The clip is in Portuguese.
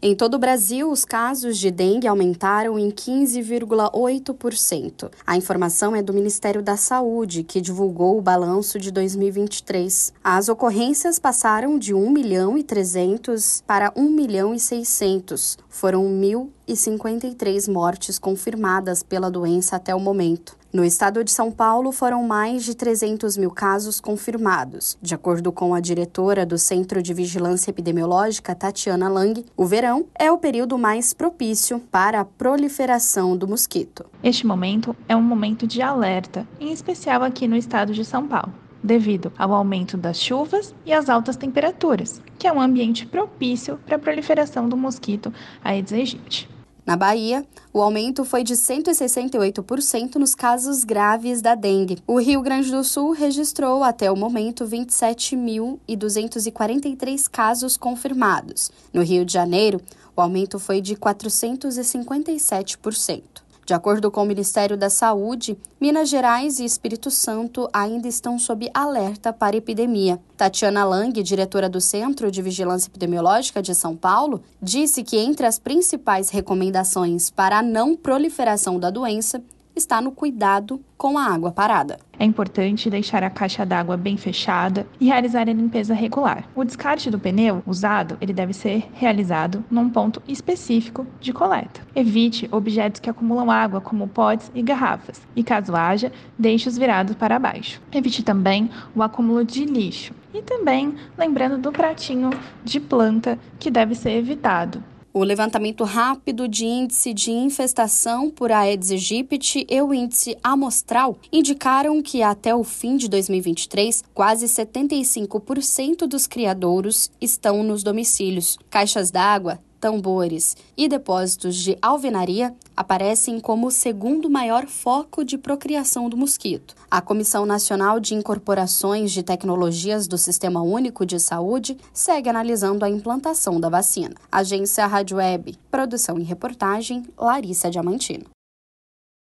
Em todo o Brasil, os casos de dengue aumentaram em 15,8%. A informação é do Ministério da Saúde, que divulgou o balanço de 2023. As ocorrências passaram de 1 milhão e 300 para 1 milhão e 600. Foram 1.053 mortes confirmadas pela doença até o momento. No estado de São Paulo, foram mais de 300 mil casos confirmados. De acordo com a diretora do Centro de Vigilância Epidemiológica, Tatiana Lang, o verão é o período mais propício para a proliferação do mosquito. Este momento é um momento de alerta, em especial aqui no estado de São Paulo devido ao aumento das chuvas e às altas temperaturas, que é um ambiente propício para a proliferação do mosquito Aedes aegypti. Na Bahia, o aumento foi de 168% nos casos graves da dengue. O Rio Grande do Sul registrou até o momento 27.243 casos confirmados. No Rio de Janeiro, o aumento foi de 457%. De acordo com o Ministério da Saúde, Minas Gerais e Espírito Santo ainda estão sob alerta para epidemia. Tatiana Lang, diretora do Centro de Vigilância Epidemiológica de São Paulo, disse que entre as principais recomendações para a não proliferação da doença está no cuidado com a água parada. É importante deixar a caixa d'água bem fechada e realizar a limpeza regular. O descarte do pneu usado, ele deve ser realizado num ponto específico de coleta. Evite objetos que acumulam água, como potes e garrafas, e caso haja, deixe-os virados para baixo. Evite também o acúmulo de lixo. E também lembrando do pratinho de planta que deve ser evitado. O levantamento rápido de índice de infestação por Aedes aegypti e o índice amostral indicaram que até o fim de 2023, quase 75% dos criadouros estão nos domicílios. Caixas d'água tambores e depósitos de alvenaria aparecem como o segundo maior foco de procriação do mosquito. A Comissão Nacional de Incorporações de Tecnologias do Sistema Único de Saúde segue analisando a implantação da vacina. Agência Rádio Web, produção e reportagem, Larissa Diamantino.